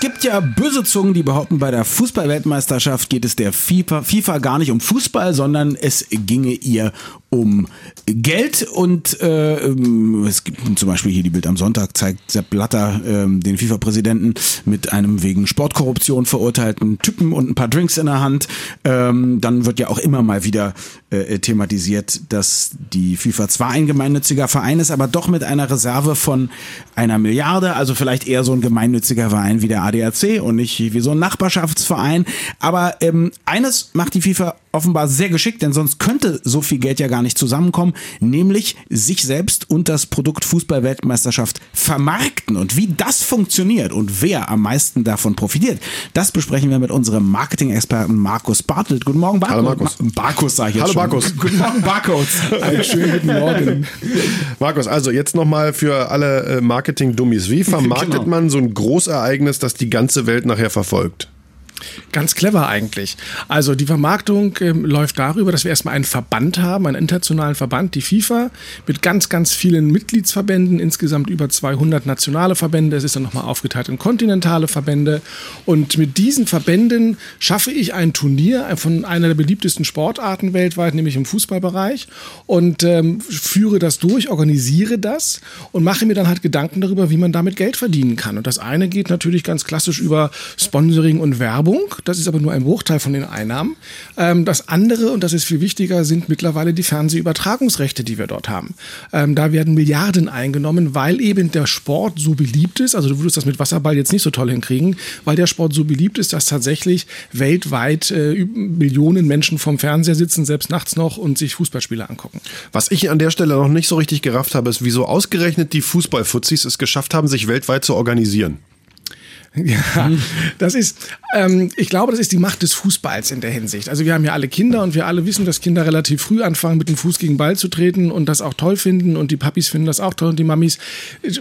Es gibt ja böse Zungen, die behaupten, bei der Fußballweltmeisterschaft geht es der FIFA, FIFA gar nicht um Fußball, sondern es ginge ihr um Geld und äh, es gibt zum Beispiel hier die Bild am Sonntag zeigt Sepp Blatter äh, den FIFA-Präsidenten mit einem wegen Sportkorruption verurteilten Typen und ein paar Drinks in der Hand. Ähm, dann wird ja auch immer mal wieder äh, thematisiert, dass die FIFA zwar ein gemeinnütziger Verein ist, aber doch mit einer Reserve von einer Milliarde, also vielleicht eher so ein gemeinnütziger Verein wie der ADAC und nicht wie so ein Nachbarschaftsverein. Aber ähm, eines macht die FIFA offenbar sehr geschickt, denn sonst könnte so viel Geld ja gar nicht zusammenkommen, nämlich sich selbst und das Produkt Fußballweltmeisterschaft vermarkten. Und wie das funktioniert und wer am meisten davon profitiert, das besprechen wir mit unserem Marketing-Experten Markus Bartelt. Guten Morgen, Barkus. Hallo Markus. Barkus sage ich jetzt Hallo schon. Markus. Guten Morgen, Barkus. Einen schönen guten Morgen. Markus, also jetzt nochmal für alle äh, Marketing-Dummies. Wie vermarktet genau. man so ein Großereignis, das die ganze Welt nachher verfolgt? Ganz clever eigentlich. Also die Vermarktung äh, läuft darüber, dass wir erstmal einen Verband haben, einen internationalen Verband, die FIFA, mit ganz, ganz vielen Mitgliedsverbänden, insgesamt über 200 nationale Verbände. Es ist dann nochmal aufgeteilt in kontinentale Verbände. Und mit diesen Verbänden schaffe ich ein Turnier von einer der beliebtesten Sportarten weltweit, nämlich im Fußballbereich, und ähm, führe das durch, organisiere das und mache mir dann halt Gedanken darüber, wie man damit Geld verdienen kann. Und das eine geht natürlich ganz klassisch über Sponsoring und Werbung. Werbung, das ist aber nur ein Bruchteil von den Einnahmen. Ähm, das andere, und das ist viel wichtiger, sind mittlerweile die Fernsehübertragungsrechte, die wir dort haben. Ähm, da werden Milliarden eingenommen, weil eben der Sport so beliebt ist. Also du würdest das mit Wasserball jetzt nicht so toll hinkriegen, weil der Sport so beliebt ist, dass tatsächlich weltweit äh, Millionen Menschen vom Fernseher sitzen, selbst nachts noch, und sich Fußballspiele angucken. Was ich an der Stelle noch nicht so richtig gerafft habe, ist, wieso ausgerechnet die Fußballfuzis es geschafft haben, sich weltweit zu organisieren. Ja, das ist, ähm, ich glaube, das ist die Macht des Fußballs in der Hinsicht. Also wir haben ja alle Kinder und wir alle wissen, dass Kinder relativ früh anfangen, mit dem Fuß gegen Ball zu treten und das auch toll finden und die Papis finden das auch toll und die Mamis.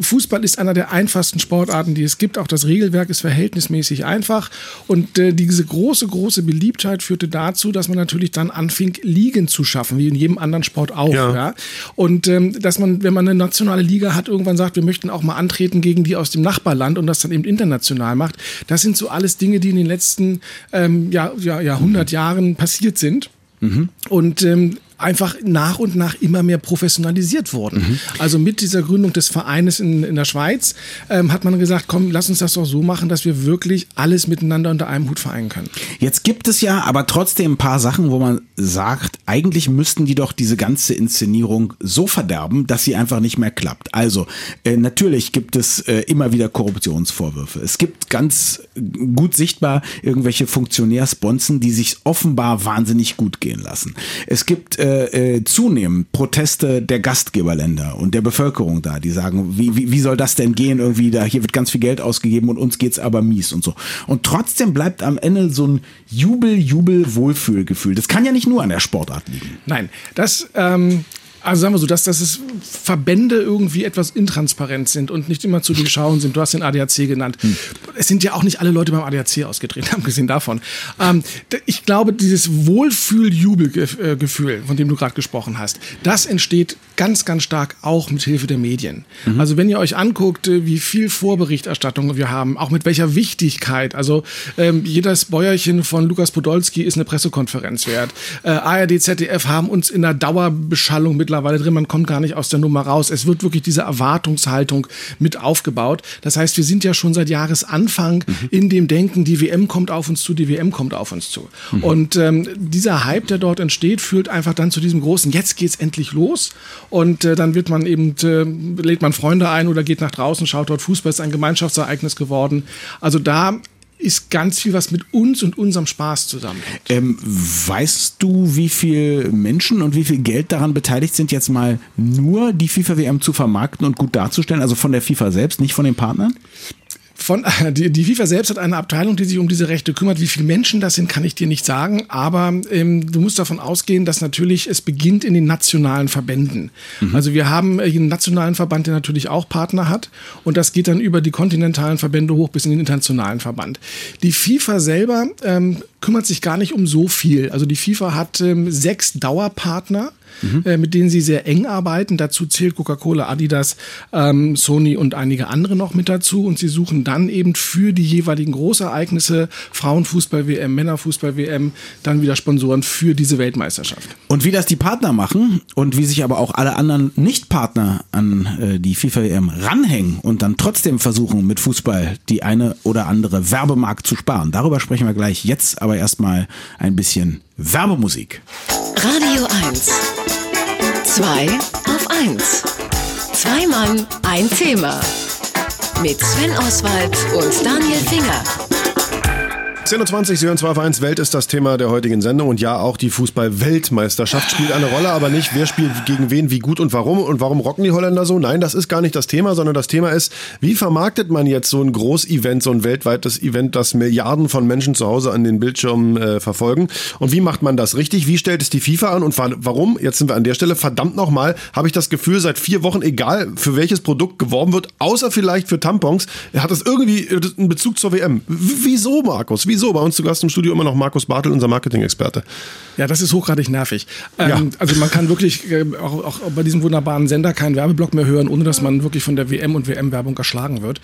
Fußball ist einer der einfachsten Sportarten, die es gibt. Auch das Regelwerk ist verhältnismäßig einfach und äh, diese große, große Beliebtheit führte dazu, dass man natürlich dann anfing, Ligen zu schaffen, wie in jedem anderen Sport auch. Ja. ja? Und ähm, dass man, wenn man eine nationale Liga hat, irgendwann sagt, wir möchten auch mal antreten gegen die aus dem Nachbarland und das dann eben international international macht. Das sind so alles Dinge, die in den letzten ähm, ja, ja, Jahrhundert Jahren passiert sind. Mhm. Und ähm, einfach nach und nach immer mehr professionalisiert wurden. Mhm. Also mit dieser Gründung des Vereines in, in der Schweiz ähm, hat man gesagt, komm, lass uns das doch so machen, dass wir wirklich alles miteinander unter einem Hut vereinen können. Jetzt gibt es ja aber trotzdem ein paar Sachen, wo man sagt, eigentlich müssten die doch diese ganze Inszenierung so verderben, dass sie einfach nicht mehr klappt. Also äh, natürlich gibt es äh, immer wieder Korruptionsvorwürfe. Es gibt ganz gut sichtbar irgendwelche Funktionärsbonzen, die sich offenbar wahnsinnig gut gehen lassen. Es gibt äh, äh, zunehmen Proteste der Gastgeberländer und der Bevölkerung da, die sagen, wie, wie, wie soll das denn gehen? Irgendwie da, hier wird ganz viel Geld ausgegeben und uns geht's aber mies und so. Und trotzdem bleibt am Ende so ein Jubel, Jubel, Wohlfühlgefühl. Das kann ja nicht nur an der Sportart liegen. Nein, das ähm, also sagen wir so, dass, dass es Verbände irgendwie etwas intransparent sind und nicht immer zu durchschauen sind. Du hast den ADAC genannt. Hm. Es sind ja auch nicht alle Leute beim ADAC ausgetreten, abgesehen davon. Ähm, ich glaube, dieses Wohlfühl-Jubelgefühl, von dem du gerade gesprochen hast, das entsteht ganz, ganz stark auch mit Hilfe der Medien. Mhm. Also wenn ihr euch anguckt, äh, wie viel Vorberichterstattung wir haben, auch mit welcher Wichtigkeit. Also ähm, jedes Bäuerchen von Lukas Podolski ist eine Pressekonferenz wert. Äh, ARD, ZDF haben uns in der Dauerbeschallung mittlerweile drin. Man kommt gar nicht aus der Nummer raus. Es wird wirklich diese Erwartungshaltung mit aufgebaut. Das heißt, wir sind ja schon seit Jahresanfang mhm. in dem Denken, die WM kommt auf uns zu, die WM kommt auf uns zu. Mhm. Und ähm, dieser Hype, der dort entsteht, führt einfach dann zu diesem großen, jetzt geht's endlich los. Und äh, dann wird man eben, äh, lädt man Freunde ein oder geht nach draußen, schaut dort Fußball, ist ein Gemeinschaftsereignis geworden. Also da ist ganz viel, was mit uns und unserem Spaß zusammenhängt. Ähm, weißt du, wie viele Menschen und wie viel Geld daran beteiligt sind, jetzt mal nur die FIFA-WM zu vermarkten und gut darzustellen? Also von der FIFA selbst, nicht von den Partnern? Von, die, die FIFA selbst hat eine Abteilung, die sich um diese Rechte kümmert. Wie viele Menschen das sind, kann ich dir nicht sagen. Aber ähm, du musst davon ausgehen, dass natürlich es beginnt in den nationalen Verbänden. Mhm. Also wir haben einen nationalen Verband, der natürlich auch Partner hat. Und das geht dann über die kontinentalen Verbände hoch bis in den internationalen Verband. Die FIFA selber ähm, kümmert sich gar nicht um so viel. Also die FIFA hat ähm, sechs Dauerpartner mhm. äh, mit denen sie sehr eng arbeiten. Dazu zählt Coca-Cola, Adidas, ähm, Sony und einige andere noch mit dazu. Und sie suchen dann eben für die jeweiligen Großereignisse, Frauenfußball-WM, Männerfußball-WM, dann wieder Sponsoren für diese Weltmeisterschaft. Und wie das die Partner machen und wie sich aber auch alle anderen Nicht-Partner an äh, die FIFA-WM ranhängen und dann trotzdem versuchen, mit Fußball die eine oder andere Werbemarkt zu sparen. Darüber sprechen wir gleich. Jetzt aber erstmal ein bisschen Werbemusik. Radio 1. 2 auf 1. Zwei Mann, ein Thema. Mit Sven Oswald und Daniel Finger. 10.20 Uhr, Sie hören 2 auf 1. Welt ist das Thema der heutigen Sendung. Und ja, auch die Fußball-Weltmeisterschaft spielt eine Rolle, aber nicht, wer spielt gegen wen, wie gut und warum und warum rocken die Holländer so. Nein, das ist gar nicht das Thema, sondern das Thema ist, wie vermarktet man jetzt so ein Groß-Event, so ein weltweites Event, das Milliarden von Menschen zu Hause an den Bildschirmen äh, verfolgen. Und wie macht man das richtig? Wie stellt es die FIFA an und warum? Jetzt sind wir an der Stelle. Verdammt nochmal, habe ich das Gefühl, seit vier Wochen, egal für welches Produkt geworben wird, außer vielleicht für Tampons, hat es irgendwie äh, einen Bezug zur WM. W wieso, Markus? Wie Wieso? Bei uns zu Gast im Studio immer noch Markus Bartel, unser Marketing-Experte. Ja, das ist hochgradig nervig. Ähm, ja. Also man kann wirklich äh, auch, auch, bei diesem wunderbaren Sender keinen Werbeblock mehr hören, ohne dass man wirklich von der WM und WM-Werbung erschlagen wird.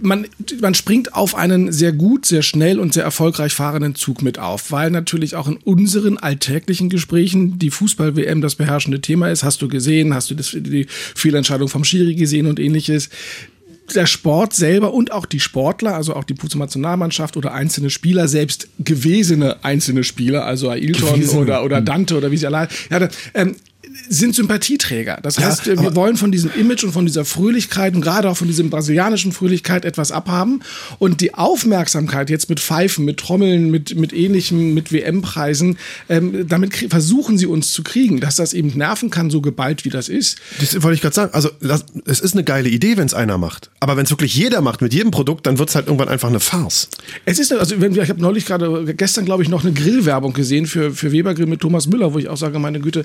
Man, man springt auf einen sehr gut, sehr schnell und sehr erfolgreich fahrenden Zug mit auf, weil natürlich auch in unseren alltäglichen Gesprächen die Fußball-WM das beherrschende Thema ist. Hast du gesehen, hast du das, die Fehlentscheidung vom Schiri gesehen und ähnliches der Sport selber und auch die Sportler, also auch die Nationalmannschaft oder einzelne Spieler, selbst gewesene einzelne Spieler, also Ailton oder, oder hm. Dante oder wie sie allein, ja, ähm, sind Sympathieträger. Das heißt, ja, wir wollen von diesem Image und von dieser Fröhlichkeit und gerade auch von diesem brasilianischen Fröhlichkeit etwas abhaben. Und die Aufmerksamkeit jetzt mit Pfeifen, mit Trommeln, mit, mit ähnlichem, mit WM-Preisen, ähm, damit versuchen sie uns zu kriegen, dass das eben nerven kann, so geballt wie das ist. Das wollte ich gerade sagen. Also, das, es ist eine geile Idee, wenn es einer macht. Aber wenn es wirklich jeder macht mit jedem Produkt, dann wird es halt irgendwann einfach eine Farce. Es ist, also, wenn wir, ich habe neulich gerade, gestern glaube ich, noch eine Grillwerbung gesehen für, für Webergrill mit Thomas Müller, wo ich auch sage, meine Güte,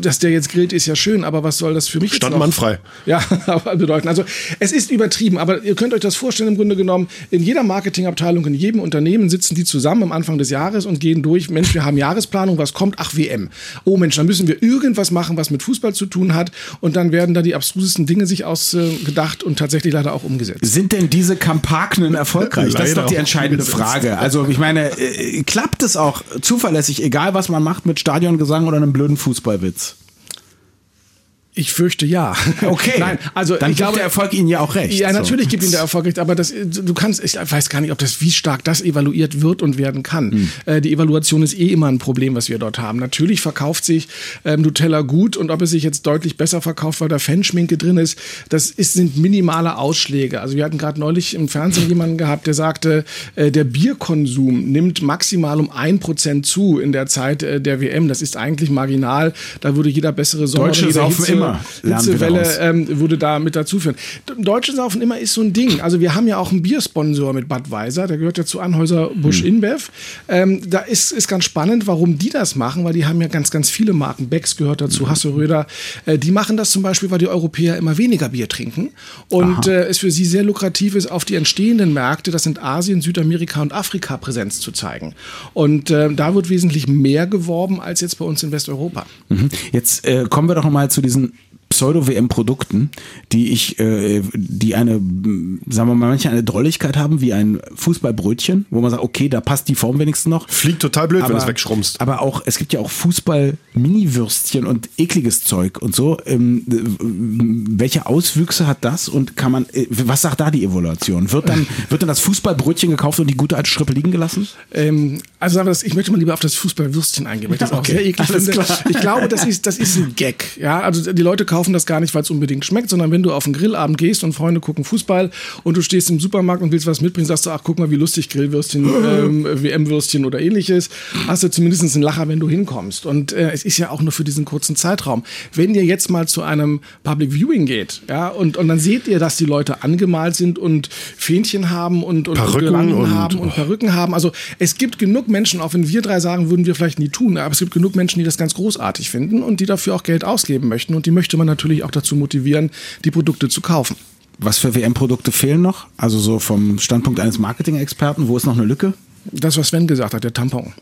dass der jetzt grillt, ist ja schön, aber was soll das für mich Stand man frei. Ja, bedeuten. Also es ist übertrieben, aber ihr könnt euch das vorstellen im Grunde genommen, in jeder Marketingabteilung, in jedem Unternehmen sitzen die zusammen am Anfang des Jahres und gehen durch, Mensch, wir haben Jahresplanung, was kommt? Ach, WM. Oh Mensch, dann müssen wir irgendwas machen, was mit Fußball zu tun hat und dann werden da die abstrusesten Dinge sich ausgedacht und tatsächlich leider auch umgesetzt. Sind denn diese Kampagnen erfolgreich? das ist doch die entscheidende Frage. Also ich meine, äh, klappt es auch zuverlässig, egal was man macht mit Stadiongesang oder einem blöden Fußballwitz? Ich fürchte ja. Okay. Nein, also dann ich glaube, der Erfolg Ihnen ja auch recht. Ja, natürlich so. gibt Ihnen der Erfolg recht, aber das, du kannst, ich weiß gar nicht, ob das, wie stark das evaluiert wird und werden kann. Hm. die Evaluation ist eh immer ein Problem, was wir dort haben. Natürlich verkauft sich ähm, Nutella gut und ob es sich jetzt deutlich besser verkauft, weil da Fanschminke drin ist, das ist, sind minimale Ausschläge. Also wir hatten gerade neulich im Fernsehen jemanden gehabt, der sagte, äh, der Bierkonsum nimmt maximal um ein Prozent zu in der Zeit äh, der WM. Das ist eigentlich marginal. Da würde jeder bessere Sommer Deutsche saufen immer immer. Hitzewelle ähm, würde da mit dazu führen. Deutsche Saufen immer ist so ein Ding. Also wir haben ja auch einen Biersponsor mit Budweiser, der gehört ja zu Anhäuser Busch hm. InBev. Ähm, da ist, ist ganz spannend, warum die das machen, weil die haben ja ganz, ganz viele Marken. Becks gehört dazu, hm. Hasse Röder. Äh, die machen das zum Beispiel, weil die Europäer immer weniger Bier trinken und äh, es für sie sehr lukrativ ist, auf die entstehenden Märkte, das sind Asien, Südamerika und Afrika, Präsenz zu zeigen. Und äh, da wird wesentlich mehr geworben als jetzt bei uns in Westeuropa. Mhm. Jetzt äh, kommen wir doch mal zu diesen Pseudo-WM-Produkten, die ich, äh, die eine, sagen wir mal, manche eine Drolligkeit haben, wie ein Fußballbrötchen, wo man sagt, okay, da passt die Form wenigstens noch. Fliegt total blöd, aber, wenn es wegschrumpst. Aber auch, es gibt ja auch Fußball-Mini-Würstchen und ekliges Zeug und so. Ähm, welche Auswüchse hat das und kann man, äh, was sagt da die Evaluation? Wird dann, wird dann das Fußballbrötchen gekauft und die gute alte Strippe liegen gelassen? Ähm, Also aber das, ich möchte mal lieber auf das Fußballwürstchen eingehen, weil ich das auch Okay, sehr eklig alles finde. klar. Ich glaube, das ist, das ist ein Gag. Ja, also die Leute kaufen das gar nicht, weil es unbedingt schmeckt, sondern wenn du auf einen Grillabend gehst und Freunde gucken Fußball und du stehst im Supermarkt und willst was mitbringen, sagst du, ach guck mal, wie lustig Grillwürstchen, ähm, WM-Würstchen oder ähnliches, hast du zumindest einen Lacher, wenn du hinkommst. Und äh, es ist ja auch nur für diesen kurzen Zeitraum. Wenn ihr jetzt mal zu einem Public Viewing geht, ja, und, und dann seht ihr, dass die Leute angemalt sind und Fähnchen haben und, und Perücken und- haben und Perücken haben. Also es gibt genug Menschen, auch wenn wir drei sagen, würden wir vielleicht nie tun, aber es gibt genug Menschen, die das ganz großartig finden und die dafür auch Geld ausgeben möchten. Und die möchte man natürlich auch dazu motivieren, die Produkte zu kaufen. Was für WM-Produkte fehlen noch? Also so vom Standpunkt eines Marketing-Experten, wo ist noch eine Lücke? Das, was Sven gesagt hat, der Tampon.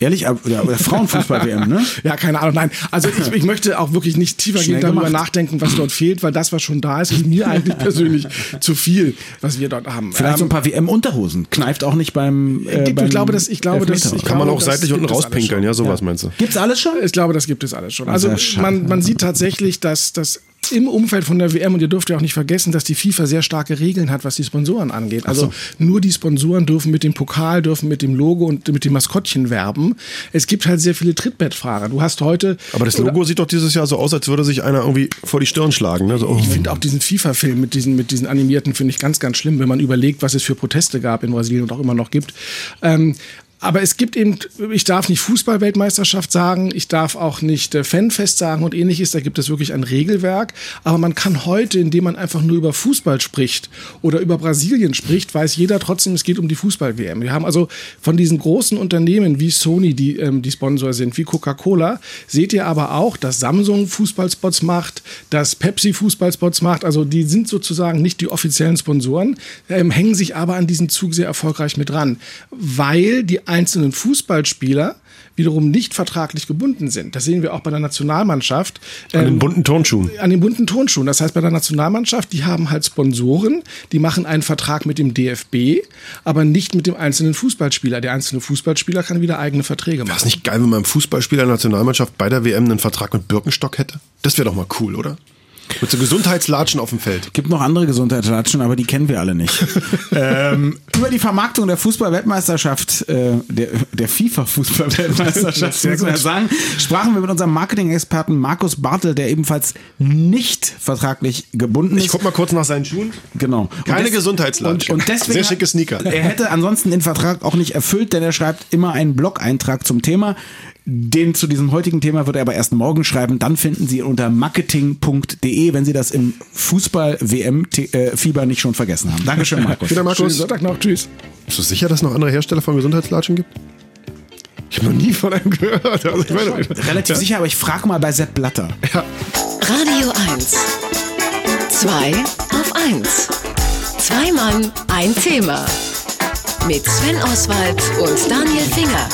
Ehrlich, aber ja, oder Frauenfußball-WM, ne? Ja, keine Ahnung, nein. Also ich, ich möchte auch wirklich nicht tiefergehend darüber gemacht. nachdenken, was dort fehlt, weil das, was schon da ist, ist mir eigentlich persönlich zu viel, was wir dort haben. Vielleicht so ein Ähm, paar WM-Unterhosen. Kneift auch nicht beim. Äh, ich beim glaube, dass- ich glaube, dass- ich Kann man auch seitlich gibt unten rauspinkeln, ja, sowas meinst du? Gibt's alles schon? Ich glaube, das gibt es alles schon. Also man, man sieht tatsächlich, dass das im Umfeld von der WM, und ihr dürft ja auch nicht vergessen, dass die FIFA sehr starke Regeln hat, was die Sponsoren angeht. Also nur die Sponsoren dürfen mit dem Pokal, dürfen mit dem Logo und mit dem Maskottchen werben. Es gibt halt sehr viele Trittbettfahrer. Du hast heute... Aber das Logo sieht doch dieses Jahr so aus, als würde sich einer irgendwie vor die Stirn schlagen. Ne? So, oh. Ich finde auch diesen FIFA-Film mit diesen, mit diesen animierten finde ich ganz, ganz schlimm, wenn man überlegt, was es für Proteste gab in Brasilien und auch immer noch gibt. Ähm, aber es gibt eben, ich darf nicht Fußball-Weltmeisterschaft sagen, ich darf auch nicht äh, Fanfest sagen und ähnliches, da gibt es wirklich ein Regelwerk. Aber man kann heute, indem man einfach nur über Fußball spricht oder über Brasilien spricht, weiß jeder trotzdem, es geht um die Fußball-WM. Wir haben also von diesen großen Unternehmen wie Sony, die ähm, die Sponsor sind, wie Coca-Cola, seht ihr aber auch, dass Samsung Fußballspots macht, dass Pepsi Fußballspots macht. Also die sind sozusagen nicht die offiziellen Sponsoren, ähm, hängen sich aber an diesen Zug sehr erfolgreich mit dran, weil die einzelnen Fußballspieler wiederum nicht vertraglich gebunden sind. Das sehen wir auch bei der Nationalmannschaft. An den Ähm, bunten Turnschuhen. an den bunten Tonschuhen. Das heißt, bei der Nationalmannschaft, die haben halt Sponsoren, die machen einen Vertrag mit dem DFB, aber nicht mit dem einzelnen Fußballspieler. Der einzelne Fußballspieler kann wieder eigene Verträge Wäre es machen. nicht geil, wenn man einem Fußballspieler der Nationalmannschaft bei der WM einen Vertrag mit Birkenstock hätte? Das wäre doch mal cool, oder? Mit so Gesundheitslatschen auf dem Feld. Gibt noch andere Gesundheitslatschen, aber die kennen wir alle nicht. ähm, über die Vermarktung der Fußball-Weltmeisterschaft, äh, der, der FIFA-Fußball-Weltmeisterschaft, Sehr muss man ja sagen, sprachen wir mit unserem Marketing-Experten Markus Bartel, der ebenfalls nicht vertraglich gebunden ist. Ich guck mal kurz nach seinen Schuhen. Genau. Keine Gesundheitslatschen. Und, und deswegen Sehr schicke Sneaker. Er hätte ansonsten den Vertrag auch nicht erfüllt, denn er schreibt immer einen Blog-Eintrag zum Thema. Den zu diesem heutigen Thema wird er aber erst morgen schreiben. Dann finden Sie ihn unter marketing.de, wenn Sie das im Fußball-WM-Fieber nicht schon vergessen haben. Dankeschön, Markus. Wieder Schönen Markus. Sonntag noch. Tschüss. Bist du sicher, dass es noch andere Hersteller von Gesundheitslatschen gibt? Ich habe noch nie von einem gehört. Also ich meine, Relativ sicher, aber ich frage mal bei Sepp Blatter. Radio 1. Zwei auf 1. Zwei Mann, ein Thema. Mit Sven Oswald und Daniel Finger.